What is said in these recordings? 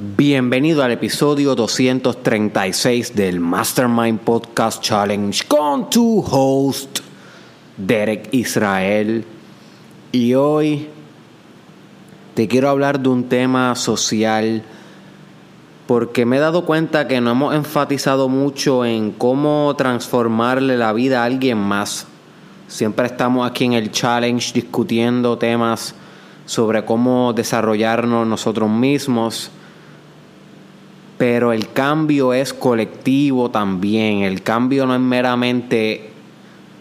Bienvenido al episodio 236 del Mastermind Podcast Challenge con tu host Derek Israel. Y hoy te quiero hablar de un tema social porque me he dado cuenta que no hemos enfatizado mucho en cómo transformarle la vida a alguien más. Siempre estamos aquí en el challenge discutiendo temas sobre cómo desarrollarnos nosotros mismos pero el cambio es colectivo también. El cambio no es meramente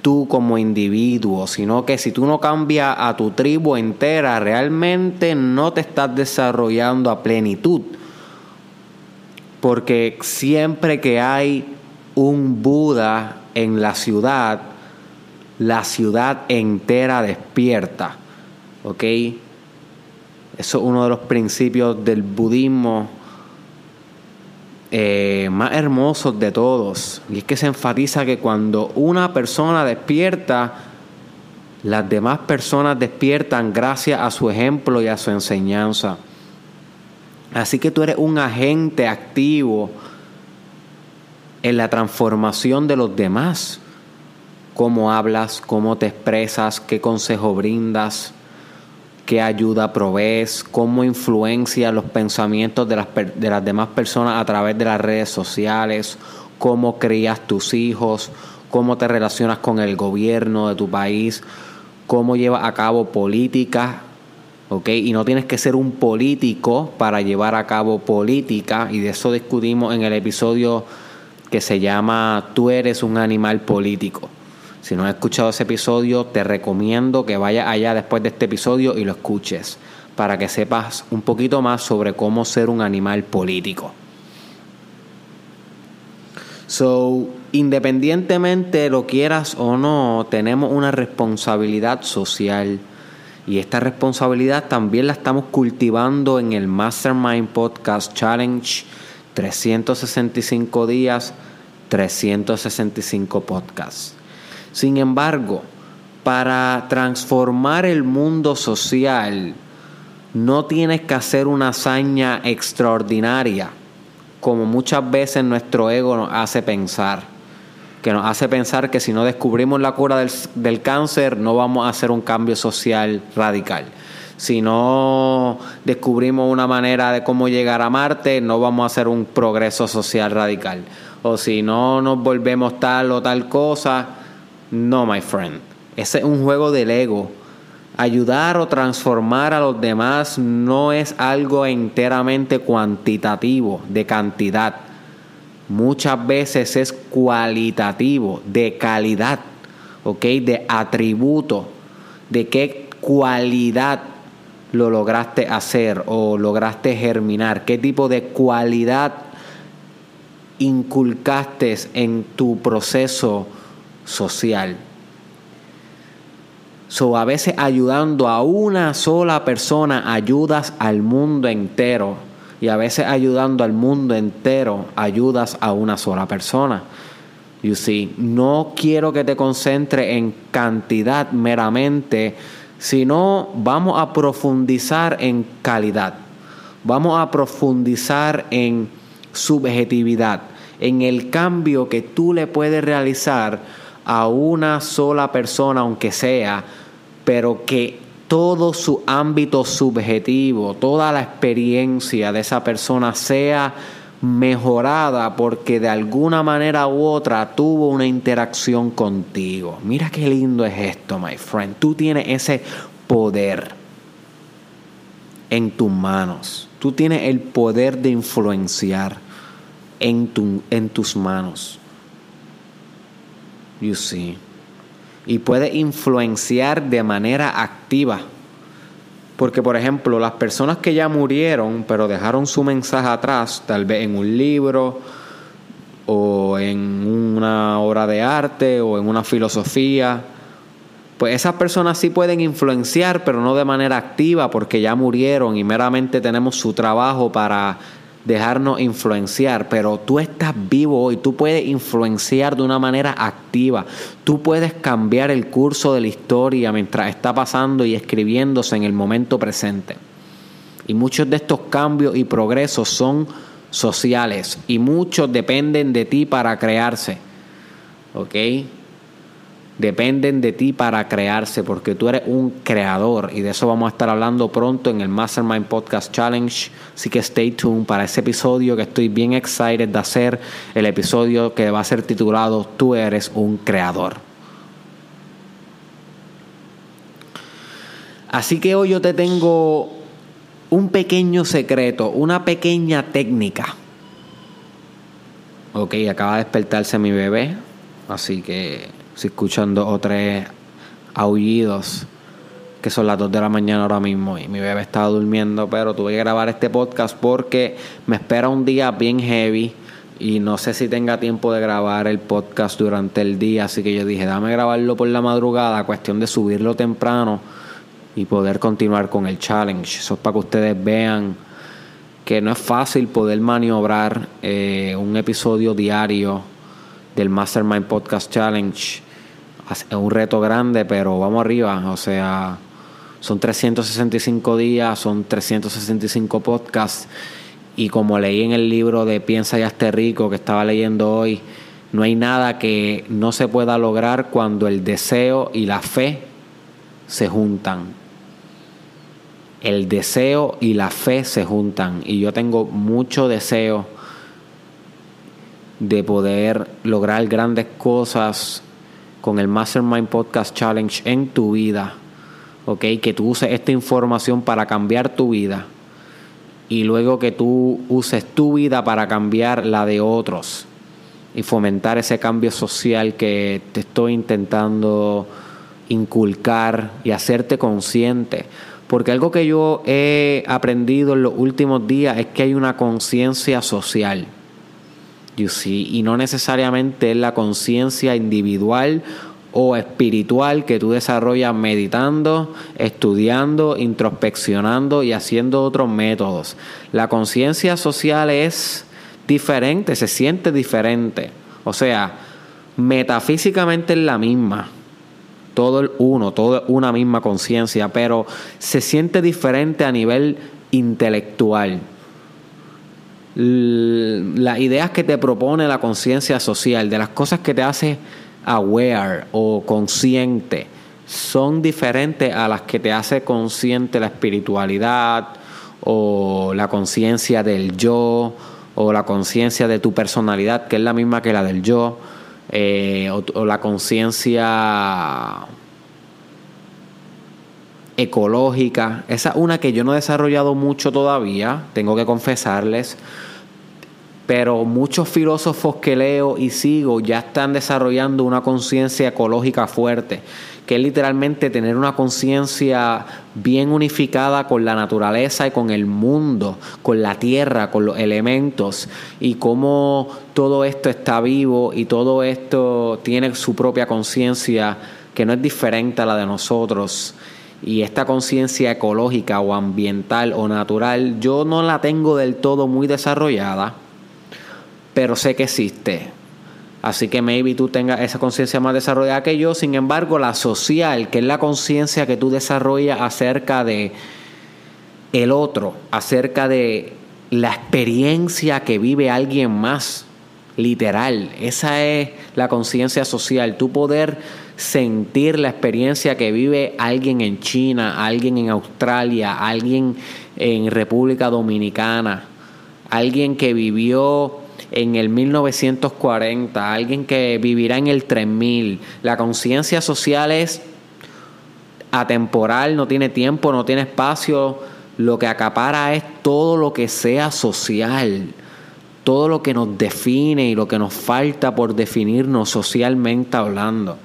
tú como individuo, sino que si tú no cambias a tu tribu entera, realmente no te estás desarrollando a plenitud. Porque siempre que hay un Buda en la ciudad, la ciudad entera despierta. ¿Ok? Eso es uno de los principios del budismo eh, más hermosos de todos. Y es que se enfatiza que cuando una persona despierta, las demás personas despiertan gracias a su ejemplo y a su enseñanza. Así que tú eres un agente activo en la transformación de los demás. Cómo hablas, cómo te expresas, qué consejo brindas qué ayuda provees, cómo influencia los pensamientos de las, de las demás personas a través de las redes sociales, cómo crías tus hijos, cómo te relacionas con el gobierno de tu país, cómo llevas a cabo política, ¿ok? Y no tienes que ser un político para llevar a cabo política, y de eso discutimos en el episodio que se llama Tú eres un animal político. Si no has escuchado ese episodio, te recomiendo que vayas allá después de este episodio y lo escuches para que sepas un poquito más sobre cómo ser un animal político. So, independientemente lo quieras o no, tenemos una responsabilidad social. Y esta responsabilidad también la estamos cultivando en el Mastermind Podcast Challenge 365 días, 365 podcasts. Sin embargo, para transformar el mundo social, no tienes que hacer una hazaña extraordinaria, como muchas veces nuestro ego nos hace pensar. Que nos hace pensar que si no descubrimos la cura del, cáncer, no vamos a hacer un cambio social radical. Si no descubrimos una manera de cómo llegar a Marte, no vamos a hacer un progreso social radical. O si no nos volvemos tal o tal cosa, no, my friend. Ese es un juego del ego. Ayudar o transformar a los demás no es algo enteramente cuantitativo, de cantidad. Muchas veces es cualitativo, de calidad, ¿ok? De atributo, de qué cualidad lo lograste hacer o lograste germinar, qué tipo de cualidad inculcaste en tu proceso social. So, a veces ayudando a una sola persona ayudas al mundo entero. Y a veces ayudando al mundo entero ayudas a una sola persona. You see, no quiero que te concentres en cantidad meramente, sino vamos a profundizar en calidad. Vamos a profundizar en subjetividad, en el cambio que tú le puedes realizar a una sola persona, aunque sea, pero que todo su ámbito subjetivo, toda la experiencia de esa persona sea mejorada porque de alguna manera u otra tuvo una interacción contigo. Mira qué lindo es esto, my friend. Tú tienes ese poder en tus manos. Tú tienes el poder de influenciar en, en tus manos. You see. Y puede influenciar de manera activa. Porque, por ejemplo, las personas que ya murieron, pero dejaron su mensaje atrás, tal vez en un libro, o en una obra de arte, o en una filosofía, pues esas personas sí pueden influenciar, pero no de manera activa, porque ya murieron y meramente tenemos su trabajo para dejarnos influenciar, pero tú estás vivo hoy, tú puedes influenciar de una manera activa, tú puedes cambiar el curso de la historia mientras está pasando y escribiéndose en el momento presente. Y muchos de estos cambios y progresos son sociales y muchos dependen de ti para crearse. ¿Ok? Dependen de ti para crearse porque tú eres un creador y de eso vamos a estar hablando pronto en el Mastermind Podcast Challenge. Así que stay tuned para ese episodio que estoy bien excited de hacer, el episodio que va a ser titulado Tú eres un creador. Así que hoy yo te tengo un pequeño secreto, una pequeña técnica. Ok, acaba de despertarse mi bebé, así que escuchando o tres aullidos que son las 2 de la mañana ahora mismo y mi bebé estaba durmiendo, pero tuve que grabar este podcast porque me espera un día bien heavy y no sé si tenga tiempo de grabar el podcast durante el día, así que yo dije, dame grabarlo por la madrugada, cuestión de subirlo temprano y poder continuar con el challenge. Eso es para que ustedes vean que no es fácil poder maniobrar eh, un episodio diario del Mastermind Podcast Challenge. Es un reto grande, pero vamos arriba. O sea, son 365 días, son 365 podcasts. Y como leí en el libro de Piensa y hazte rico que estaba leyendo hoy, no hay nada que no se pueda lograr cuando el deseo y la fe se juntan el deseo y la fe se juntan y yo tengo mucho deseo de poder lograr grandes cosas con el Mastermind Podcast Challenge en tu vida, ¿ok? Que tú uses esta información para cambiar tu vida y luego que tú uses tu vida para cambiar la de otros y fomentar ese cambio social que te estoy intentando inculcar y hacerte consciente porque algo que yo he aprendido en los últimos días es que hay una conciencia social. Y no necesariamente es la conciencia individual o espiritual que tú desarrollas meditando, estudiando, introspeccionando y haciendo otros métodos. La conciencia social es diferente, se siente diferente. O sea, metafísicamente es la misma todo el uno, toda una misma conciencia, pero se siente diferente a nivel intelectual. Las ideas que te propone la conciencia social, de las cosas que te hace aware o consciente, son diferentes a las que te hace consciente la espiritualidad o la conciencia del yo o la conciencia de tu personalidad, que es la misma que la del yo. Eh, o, la conciencia ecológica. Esa es una que yo no he desarrollado mucho todavía, tengo que confesarles. Pero muchos filósofos que leo y sigo ya están desarrollando una conciencia ecológica fuerte que es literalmente tener una conciencia bien unificada con la naturaleza y con el mundo, con la tierra, con los elementos y cómo todo esto está vivo y todo esto tiene su propia conciencia que no es diferente a la de nosotros. Y esta conciencia ecológica o ambiental o natural yo no la tengo del todo muy desarrollada, pero sé que existe Así que maybe tú tengas esa conciencia más desarrollada que yo. Sin embargo, la social, que es la conciencia que tú desarrollas acerca de el otro, acerca de la experiencia que vive alguien más, literal. Esa es la conciencia social. Tú poder sentir la experiencia que vive alguien en China, alguien en Australia, alguien en República Dominicana, alguien que vivió en el 1940, alguien que vivirá en el 3000. La conciencia social es atemporal, no tiene tiempo, no tiene espacio. Lo que acapara es todo lo que sea social, todo lo que nos define y lo que nos falta por definirnos socialmente hablando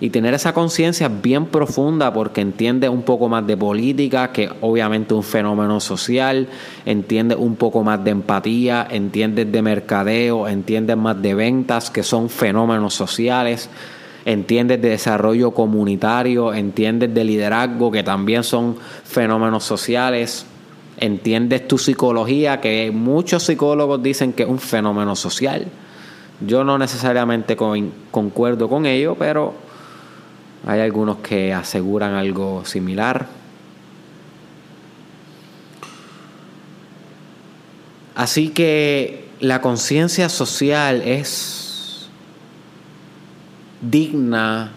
y tener esa conciencia bien profunda porque entiende un poco más de política, que obviamente un fenómeno social, entiende un poco más de empatía, entiende de mercadeo, entiende más de ventas, que son fenómenos sociales, entiendes de desarrollo comunitario, entiendes de liderazgo, que también son fenómenos sociales. Entiendes tu psicología, que muchos psicólogos dicen que es un fenómeno social. Yo no necesariamente concuerdo con ello, pero hay algunos que aseguran algo similar. Así que la conciencia social es digna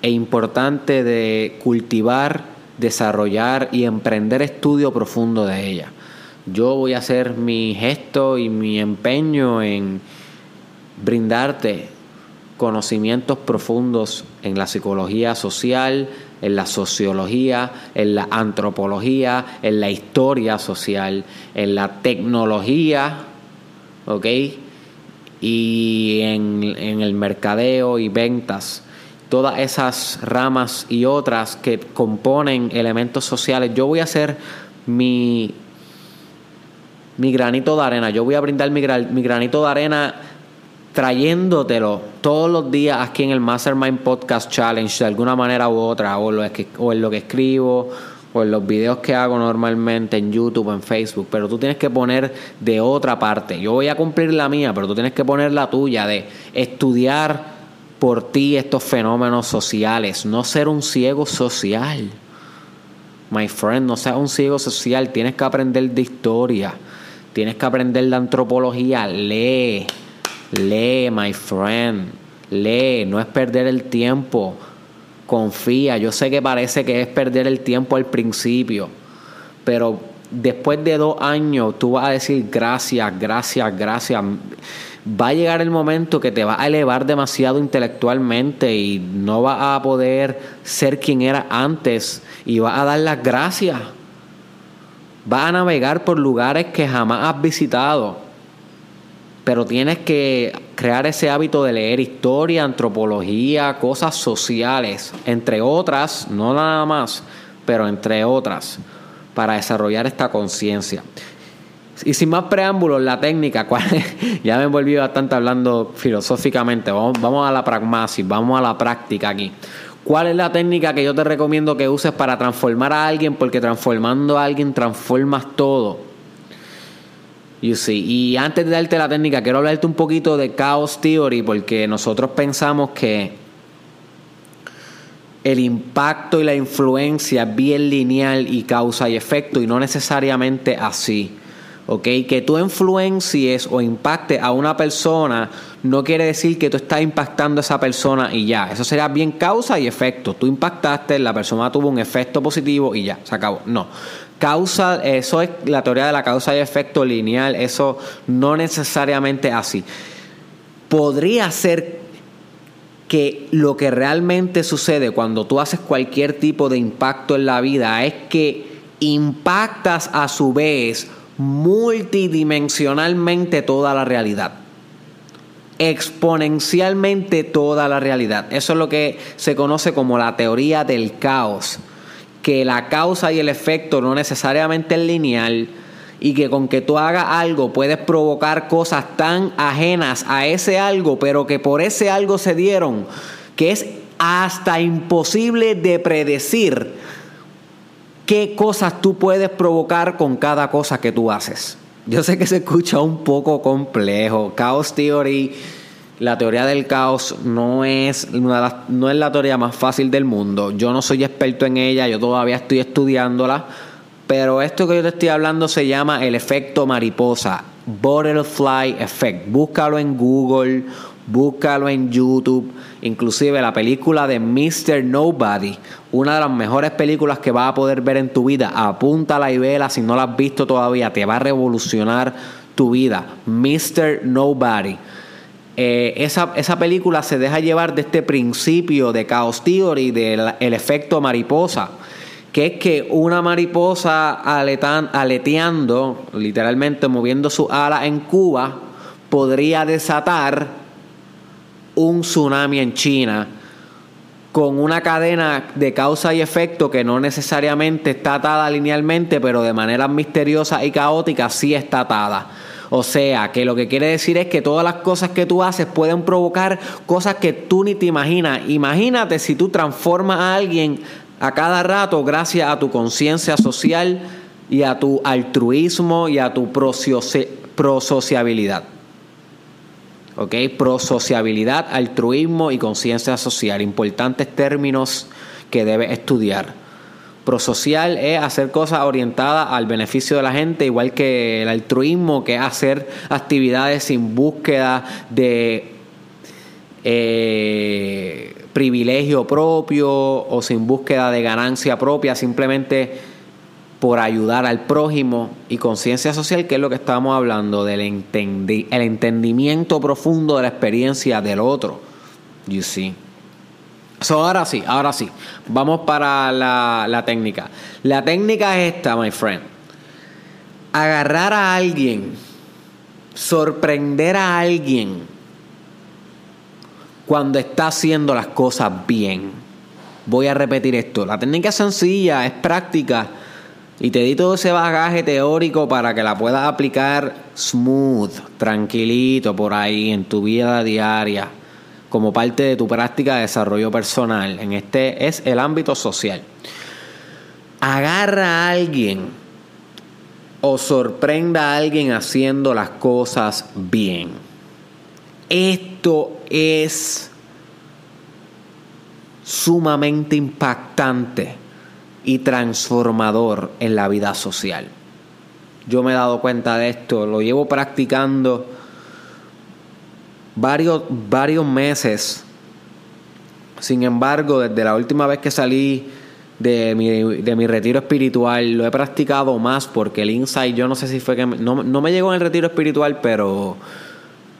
e importante de cultivar, desarrollar y emprender estudio profundo de ella. Yo voy a hacer mi gesto y mi empeño en brindarte conocimientos profundos en la psicología social, en la sociología, en la antropología, en la historia social, en la tecnología, ¿ok? Y en, en el mercadeo y ventas todas esas ramas y otras que componen elementos sociales. Yo voy a hacer mi, mi granito de arena, yo voy a brindar mi, mi granito de arena trayéndotelo todos los días aquí en el Mastermind Podcast Challenge de alguna manera u otra, o, en lo que escribo, o en los videos que hago normalmente en YouTube, en Facebook, pero tú tienes que poner de otra parte. Yo voy a cumplir la mía, pero tú tienes que poner la tuya de estudiar por ti estos fenómenos sociales, no ser un ciego social. My friend, no seas un ciego social, tienes que aprender de historia, tienes que aprender de antropología, lee, lee, my friend, lee, no es perder el tiempo, confía, yo sé que parece que es perder el tiempo al principio, pero después de dos años tú vas a decir gracias, gracias, gracias va a llegar el momento que te va a elevar demasiado intelectualmente y no va a poder ser quien era antes y va a dar las gracias. Va a navegar por lugares que jamás has visitado. Pero tienes que crear ese hábito de leer historia, antropología, cosas sociales, entre otras, no nada más, pero entre otras, para desarrollar esta conciencia. Y sin más preámbulos, la técnica, ¿cuál ya me volví bastante hablando filosóficamente, vamos, vamos a la pragmasis, vamos a la práctica aquí. ¿Cuál es la técnica que yo te recomiendo que uses para transformar a alguien? Porque transformando a alguien transformas todo. You see. Y antes de darte la técnica, quiero hablarte un poquito de Chaos Theory, porque nosotros pensamos que el impacto y la influencia es bien lineal y causa y efecto, y no necesariamente así. ¿ok? Que tú influencies o impactes a una persona no quiere decir que tú estás impactando a esa persona y ya. Eso sería bien causa y efecto. Tú impactaste, la persona tuvo un efecto positivo y ya, se acabó. No. Causa, eso es la teoría de la causa y efecto lineal, eso no necesariamente así. Podría ser que lo que realmente sucede cuando tú haces cualquier tipo de impacto en la vida es que impactas a su vez multidimensionalmente toda la realidad. Exponencialmente toda la realidad. Eso es lo que se conoce como la teoría del caos. Que la causa y el efecto no necesariamente es lineal y que con que tú hagas algo puedes provocar cosas tan ajenas a ese algo, pero que por ese algo se dieron, que es hasta imposible de predecir qué cosas tú puedes provocar con cada cosa que tú haces. Yo sé que se escucha un poco complejo. Chaos Theory, la teoría del caos no es, no es la teoría más fácil del mundo. Yo no soy experto en ella, yo todavía estoy estudiándola. Pero esto que yo te estoy hablando se llama el efecto mariposa, Butterfly Effect. Búscalo en Google, búscalo en YouTube, inclusive la película de Mr. Nobody, una de las mejores películas que vas a poder ver en tu vida. Apúntala y vela si no la has visto todavía, te va a revolucionar tu vida. Mr. Nobody. Eh, esa, esa, película se deja llevar de este principio de Chaos Theory, del el efecto mariposa, que es que una mariposa aleteando, literalmente moviendo su ala en Cuba, podría desatar un tsunami en China con una cadena de causa y efecto que no necesariamente está atada linealmente, pero de manera misteriosa y caótica sí está atada. O sea, que lo que quiere decir es que todas las cosas que tú haces pueden provocar cosas que tú ni te imaginas. Imagínate si tú transformas a alguien a cada rato gracias a tu conciencia social y a tu altruismo y a tu prosociabilidad. ¿ok? Prosociabilidad, altruismo y conciencia social, importantes términos que debes estudiar. Prosocial es hacer cosas orientadas al beneficio de la gente, igual que el altruismo, que es hacer actividades sin búsqueda de eh, privilegio propio o sin búsqueda de ganancia propia, simplemente por ayudar al prójimo y conciencia social, que es lo que estamos hablando, del el entendimiento profundo de la experiencia del otro. You see. So, ahora sí, ahora sí. Vamos para la, la técnica. La técnica es esta, my friend. Agarrar a alguien, sorprender a alguien cuando está haciendo las cosas bien. Voy a repetir esto. La técnica es sencilla, es práctica y te di todo ese bagaje teórico para que la puedas aplicar smooth, tranquilito por ahí en tu vida diaria, como parte de tu práctica de desarrollo personal. En este es el ámbito social. Agarra a alguien o sorprenda a alguien haciendo las cosas bien. Esto es sumamente impactante y transformador en la vida social. Yo me he dado cuenta de esto, lo llevo practicando varios, varios meses. Sin embargo, desde la última vez que salí de mi, de mi retiro espiritual, lo he practicado más porque el insight, yo no sé si fue que... no, no me llegó en el retiro espiritual, pero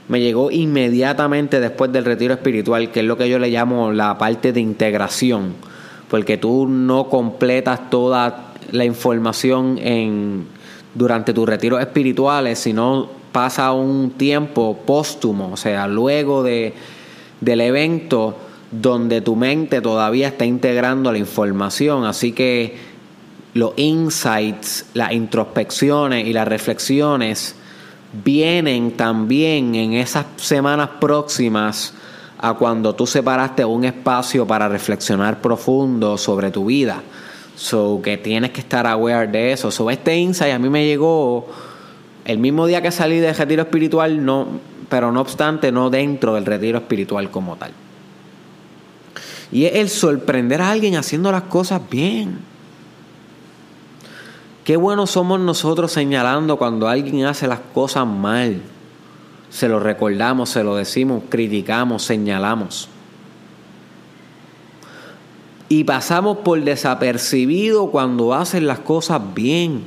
me llegó inmediatamente después del retiro espiritual, que es lo que yo le llamo la parte de integración porque tú no completas toda la información en, durante tus retiros espirituales, sino pasa un tiempo póstumo, o sea, luego de, del evento donde tu mente todavía está integrando la información, así que los insights, las introspecciones y las reflexiones vienen también en esas semanas próximas a cuando tú separaste un espacio para reflexionar profundo sobre tu vida. So que tienes que estar aware de eso. So este insight a mí me llegó el mismo día que salí del retiro espiritual, no, pero no obstante, no dentro del retiro espiritual como tal. Y es el sorprender a alguien haciendo las cosas bien. Qué buenos somos nosotros señalando cuando alguien hace las cosas mal se lo recordamos, se lo decimos, criticamos, señalamos. Y pasamos por desapercibido cuando hacen las cosas bien.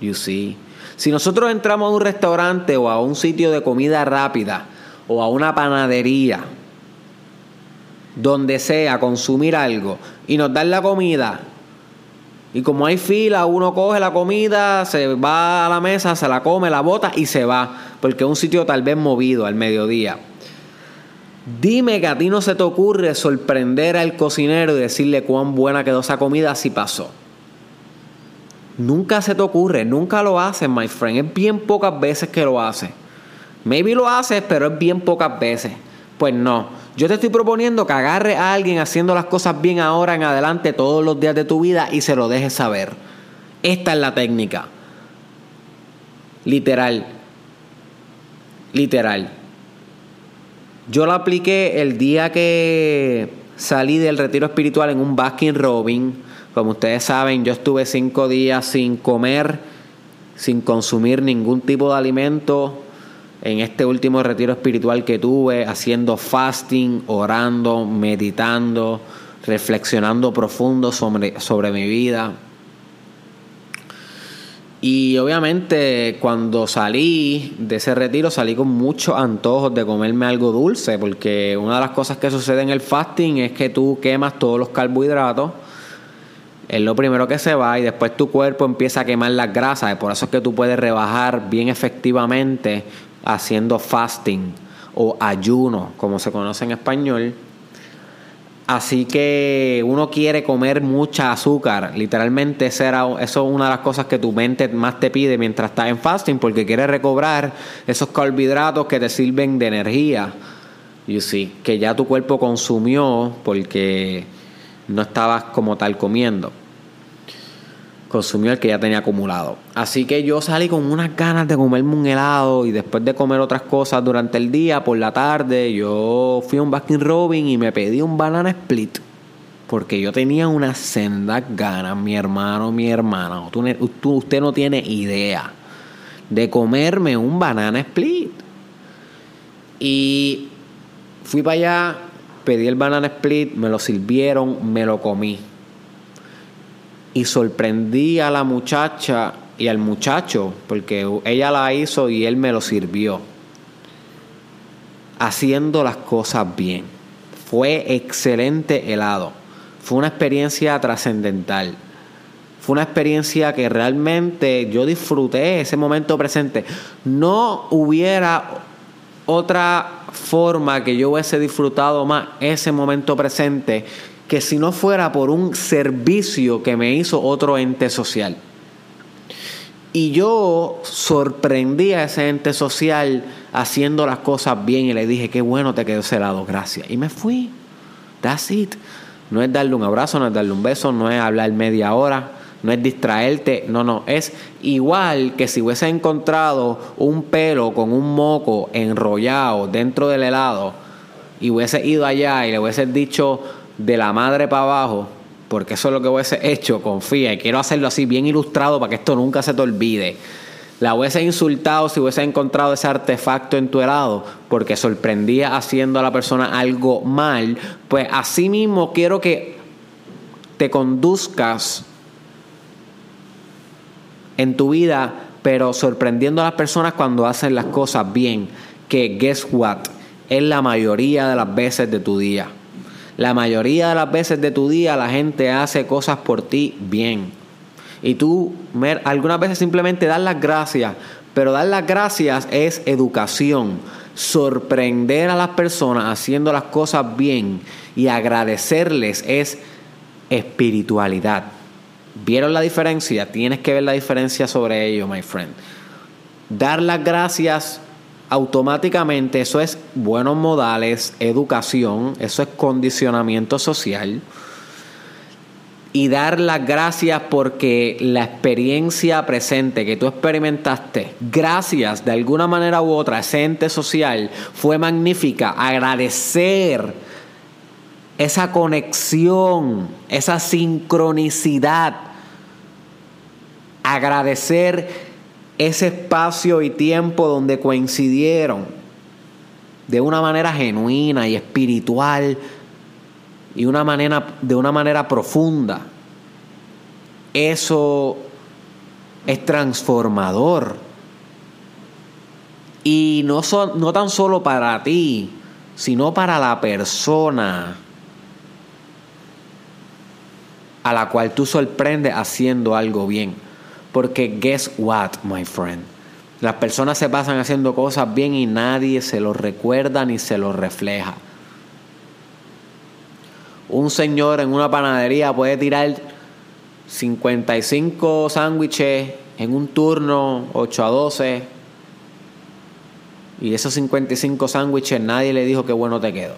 You see. Si nosotros entramos a un restaurante o a un sitio de comida rápida o a una panadería, donde sea, consumir algo, y nos dan la comida y como hay fila, uno coge la comida, se va a la mesa, se la come, la bota y se va, porque es un sitio tal vez movido al mediodía. Dime que a ti no se te ocurre sorprender al cocinero y decirle cuán buena quedó esa comida si pasó. Nunca se te ocurre, nunca lo haces, my friend. Es bien pocas veces que lo haces. Maybe lo haces, pero es bien pocas veces. Pues no. Yo te estoy proponiendo que agarre a alguien haciendo las cosas bien ahora en adelante todos los días de tu vida y se lo dejes saber. Esta es la técnica. Literal. Literal. Yo la apliqué el día que salí del retiro espiritual en un Baskin Robin. Como ustedes saben, yo estuve cinco días sin comer, sin consumir ningún tipo de alimento en este último retiro espiritual que tuve, haciendo fasting, orando, meditando, reflexionando profundo sobre, sobre mi vida. Y obviamente cuando salí de ese retiro salí con muchos antojos de comerme algo dulce, porque una de las cosas que sucede en el fasting es que tú quemas todos los carbohidratos, es lo primero que se va y después tu cuerpo empieza a quemar las grasas, por eso es que tú puedes rebajar bien efectivamente haciendo fasting o ayuno, como se conoce en español. Así que uno quiere comer mucha azúcar. Literalmente eso es una de las cosas que tu mente más te pide mientras estás en fasting, porque quiere recobrar esos carbohidratos que te sirven de energía. You see, que ya tu cuerpo consumió porque no estabas como tal comiendo consumió el que ya tenía acumulado. Así que yo salí con unas ganas de comerme un helado y después de comer otras cosas durante el día, por la tarde, yo fui a un Baskin Robin y me pedí un banana split. porque yo tenía una senda ganas, mi hermano, mi hermana, usted no tiene idea de comerme un banana split. Y fui para allá, pedí el banana split, me lo sirvieron, me lo comí. Y sorprendí a la muchacha y al muchacho, porque ella la hizo y él me lo sirvió. Haciendo las cosas bien. Fue excelente helado. Fue una experiencia trascendental. Fue una experiencia que realmente yo disfruté ese momento presente. No hubiera otra forma que yo hubiese disfrutado más ese momento presente que si no fuera por un servicio que me hizo otro ente social. Y yo sorprendí a ese ente social haciendo las cosas bien y le dije, qué bueno te quedó ese lado, gracias. Y me fui. That's it. No es darle un abrazo, no es darle un beso, no es hablar media hora, no es distraerte, no, no, es igual que si hubiese encontrado un pelo con un moco enrollado dentro del helado y hubiese ido allá y le hubiese dicho de la madre para abajo, porque eso es lo que hubiese hecho, confía, y quiero hacerlo así bien ilustrado para que esto nunca se te olvide. La hubiese insultado si hubiese encontrado ese artefacto en tu helado porque sorprendía haciendo a la persona algo mal. Pues así mismo quiero que te conduzcas en tu vida, pero sorprendiendo a las personas cuando hacen las cosas bien. Que guess what? Es la mayoría de las veces de tu día. La mayoría de las veces de tu día la gente hace cosas por ti bien. Y tú algunas veces simplemente dar las gracias, pero dar las gracias es educación. Sorprender a las personas haciendo las cosas bien y agradecerles es espiritualidad. ¿Vieron la diferencia? Tienes que ver la diferencia sobre ello, my friend. Dar las gracias automáticamente, eso es buenos modales, educación, eso es condicionamiento social. Y dar las gracias porque la experiencia presente que tú experimentaste, gracias de alguna manera u otra, ese ente social, fue magnífica. Agradecer esa conexión, esa sincronicidad. Agradecer ese espacio y tiempo donde coincidieron de una manera genuina y espiritual y una manera, de una manera profunda. Eso es transformador. Y no, son, no tan solo para ti, sino para la persona a la cual tú sorprendes haciendo algo bien. Porque guess what, my friend? Las personas se pasan haciendo cosas bien y nadie se lo recuerda ni se lo refleja. Un señor en una panadería puede tirar 55 sándwiches en un turno 8 a 12 y esos 55 sándwiches nadie le dijo que bueno te quedó.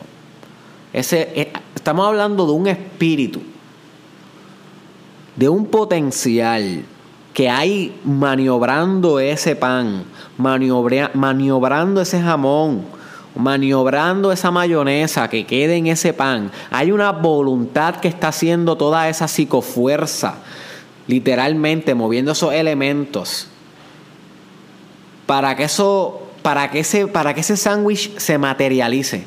Ese, eh, estamos hablando de un espíritu, de un potencial que hay maniobrando ese pan, maniobrando ese jamón, maniobrando esa mayonesa que quede en ese pan. Hay una voluntad que está haciendo toda esa psicofuerza, literalmente moviendo esos elementos para que eso, para que ese, para que ese sándwich se materialice.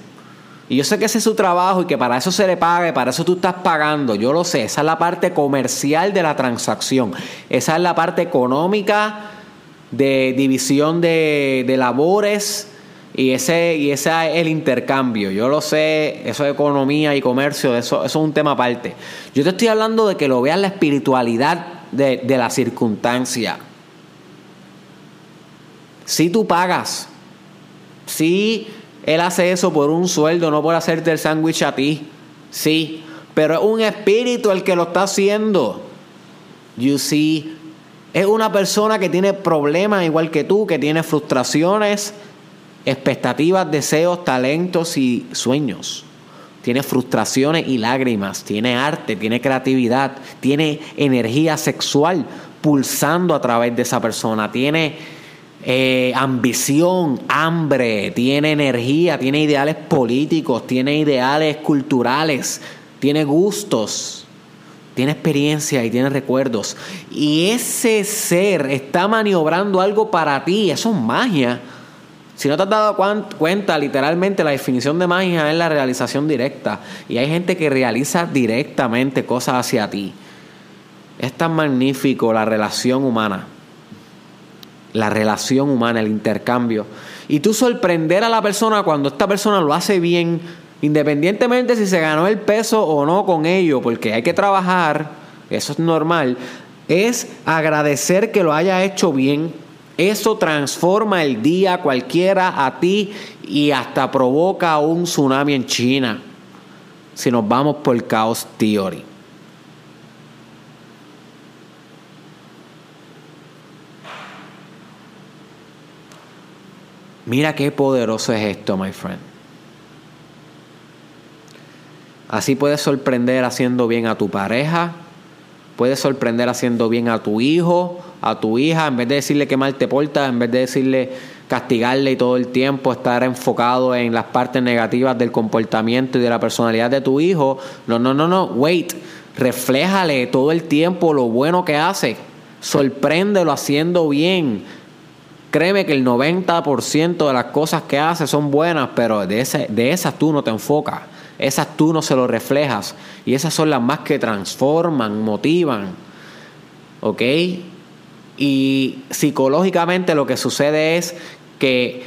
Y yo sé que ese es su trabajo y que para eso se le pague, para eso tú estás pagando. Yo lo sé, esa es la parte comercial de la transacción. Esa es la parte económica de división de, labores y ese, y ese es el intercambio. Yo lo sé, eso es economía y comercio, eso, eso es un tema aparte. Yo te estoy hablando de que lo veas la espiritualidad de, de la circunstancia. Si tú pagas, si él hace eso por un sueldo, no por hacerte el sándwich a ti. Sí, pero es un espíritu el que lo está haciendo. You see, es una persona que tiene problemas igual que tú, que tiene frustraciones, expectativas, deseos, talentos y sueños. Tiene frustraciones y lágrimas, tiene arte, tiene creatividad, tiene energía sexual pulsando a través de esa persona, tiene eh, ambición, hambre, tiene energía, tiene ideales políticos, tiene ideales culturales, tiene gustos, tiene experiencia y tiene recuerdos. Y ese ser está maniobrando algo para ti, eso es magia. Si no te has dado cuenta, literalmente la definición de magia es la realización directa. Y hay gente que realiza directamente cosas hacia ti. Es tan magnífico la relación humana. La relación humana, el intercambio. Y tú sorprender a la persona cuando esta persona lo hace bien, independientemente si se ganó el peso o no con ello, porque hay que trabajar, eso es normal, es agradecer que lo haya hecho bien. Eso transforma el día cualquiera a ti y hasta provoca un tsunami en China si nos vamos por Chaos Theory. Mira qué poderoso es esto, my friend. Así puedes sorprender haciendo bien a tu pareja, puedes sorprender haciendo bien a tu hijo, a tu hija, en vez de decirle que mal te portas, en vez de decirle castigarle y todo el tiempo estar enfocado en las partes negativas del comportamiento y de la personalidad de tu hijo. No, no, no, no, wait, refléjale todo el tiempo lo bueno que hace, sorpréndelo haciendo bien Créeme que el 90% de las cosas que hace son buenas, pero de, ese, de esas tú no te enfocas. Esas tú no se lo reflejas. Y esas son las más que transforman, motivan. ¿Ok? Y psicológicamente lo que sucede es que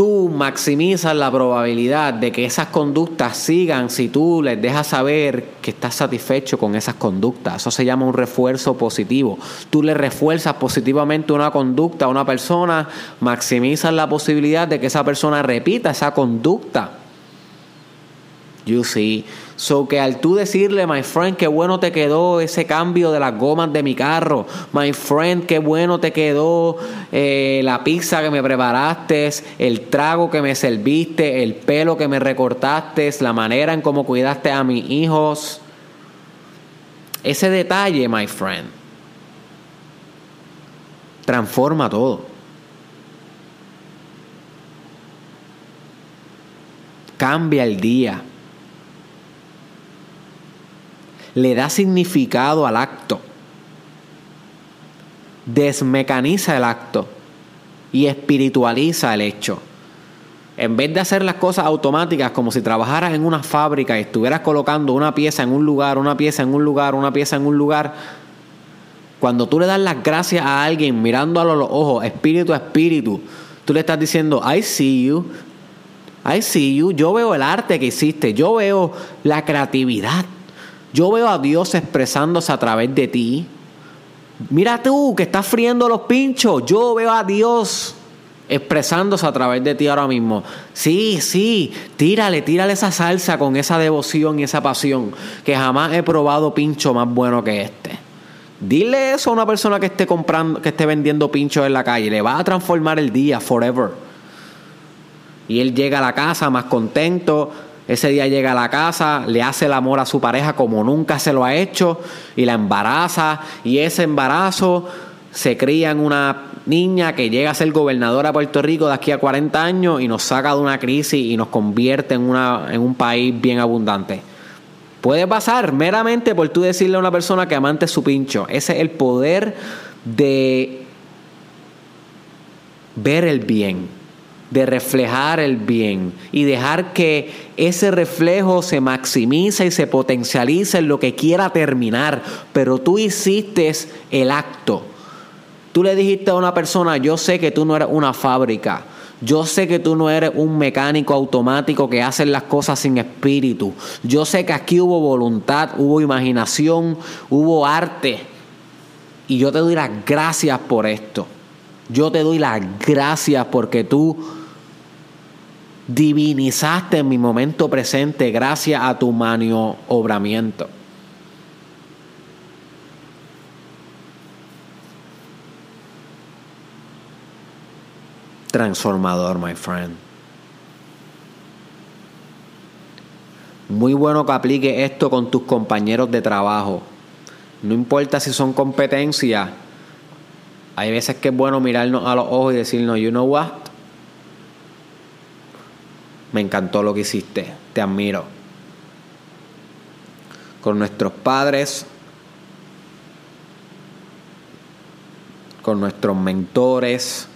tú maximizas la probabilidad de que esas conductas sigan si tú les dejas saber que estás satisfecho con esas conductas. Eso se llama un refuerzo positivo. Tú le refuerzas positivamente una conducta a una persona, maximizas la posibilidad de que esa persona repita esa conducta. You see. So que al tú decirle, my friend, qué bueno te quedó ese cambio de las gomas de mi carro. My friend, qué bueno te quedó eh, la pizza que me preparaste, el trago que me serviste, el pelo que me recortaste, la manera en cómo cuidaste a mis hijos. Ese detalle, my friend, transforma todo. Cambia el día le da significado al acto, desmecaniza el acto y espiritualiza el hecho. En vez de hacer las cosas automáticas como si trabajaras en una fábrica y estuvieras colocando una pieza en un lugar, una pieza en un lugar, una pieza en un lugar, cuando tú le das las gracias a alguien mirándolo a los ojos, espíritu a espíritu, tú le estás diciendo, I see you, I see you, yo veo el arte que hiciste, yo veo la creatividad, yo veo a Dios expresándose a través de ti. Mira tú que estás friendo los pinchos. Yo veo a Dios expresándose a través de ti ahora mismo. Sí, sí, tírale, tírale esa salsa con esa devoción y esa pasión, que jamás he probado pincho más bueno que este. Dile eso a una persona que esté comprando, que esté vendiendo pinchos en la calle, le va a transformar el día forever. Y él llega a la casa más contento, ese día llega a la casa, le hace el amor a su pareja como nunca se lo ha hecho y la embaraza y ese embarazo se cría en una niña que llega a ser gobernadora de Puerto Rico de aquí a 40 años y nos saca de una crisis y nos convierte en, una, en un país bien abundante. Puede pasar meramente por tú decirle a una persona que amante su pincho. Ese es el poder de ver el bien de reflejar el bien y dejar que ese reflejo se maximice y se potencialice en lo que quiera terminar, pero tú hiciste el acto. Tú le dijiste a una persona, yo sé que tú no eres una fábrica, yo sé que tú no eres un mecánico automático que hace las cosas sin espíritu. Yo sé que aquí hubo voluntad, hubo imaginación, hubo arte. Y yo te doy las gracias por esto. Yo te doy las gracias porque tú divinizaste en mi momento presente gracias a tu maniobramiento. Transformador, my friend. Muy bueno que aplique esto con tus compañeros de trabajo. No importa si son competencias. Hay veces que es bueno mirarnos a los ojos y decirnos, you know what? Me encantó lo que hiciste. Te admiro. con nuestros padres, con nuestros mentores.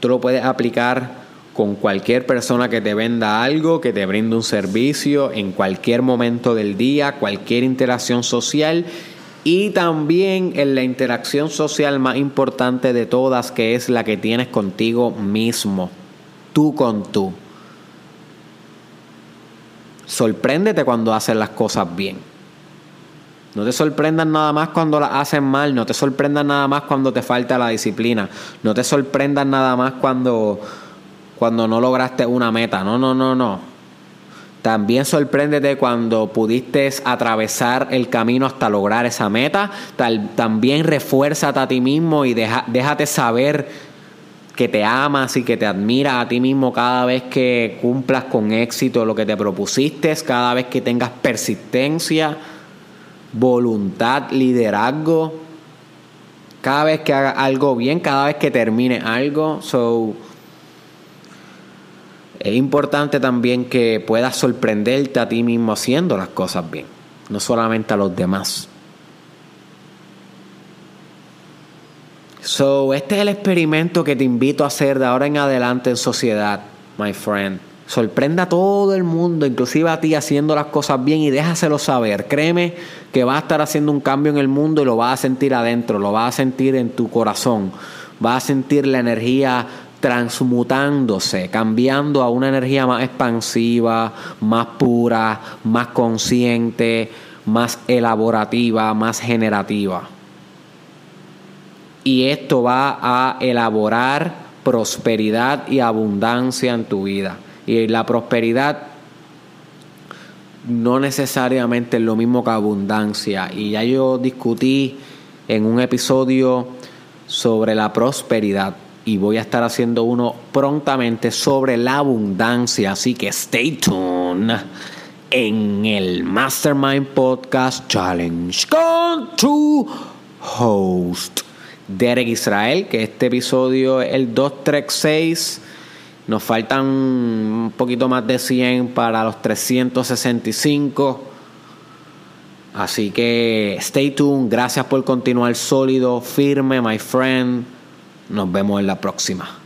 Tú lo puedes aplicar con cualquier persona que te venda algo, que te brinde un servicio en cualquier momento del día, cualquier interacción social y también en la interacción social más importante de todas, que es la que tienes contigo mismo, tú con tú. Sorpréndete cuando haces las cosas bien. No te sorprendas nada más cuando las haces mal, no te sorprendas nada más cuando te falta la disciplina, no te sorprendas nada más cuando cuando no lograste una meta. No, no, no, no. También sorpréndete cuando pudiste atravesar el camino hasta lograr esa meta. también refuérzate a ti mismo y déjate saber que te amas y que te admiras a ti mismo cada vez que cumplas con éxito lo que te propusiste, cada vez que tengas persistencia, voluntad, liderazgo, cada vez que hagas algo bien, cada vez que termine algo. So, es importante también que puedas sorprenderte a ti mismo haciendo las cosas bien, no solamente a los demás. So, este es el experimento que te invito a hacer de ahora en adelante en sociedad, my friend. Sorprenda a todo el mundo, inclusive a ti haciendo las cosas bien y déjaselo saber. Créeme que vas a estar haciendo un cambio en el mundo y lo vas a sentir adentro, lo vas a sentir en tu corazón. Vas a sentir la energía transmutándose, cambiando a una energía más expansiva, más pura, más consciente, más elaborativa, más generativa. Y esto va a elaborar prosperidad y abundancia en tu vida. Y la prosperidad no necesariamente es lo mismo que abundancia. Y ya yo discutí en un episodio sobre la prosperidad y voy a estar haciendo uno prontamente sobre la abundancia, así que stay tuned en el Mastermind Podcast Challenge con tu host Derek Israel, que este episodio es el 236. Nos faltan un poquito más de 100 para los 365. Así que stay tuned. Gracias por continuar sólido, firme, my friend. Nos vemos en la próxima.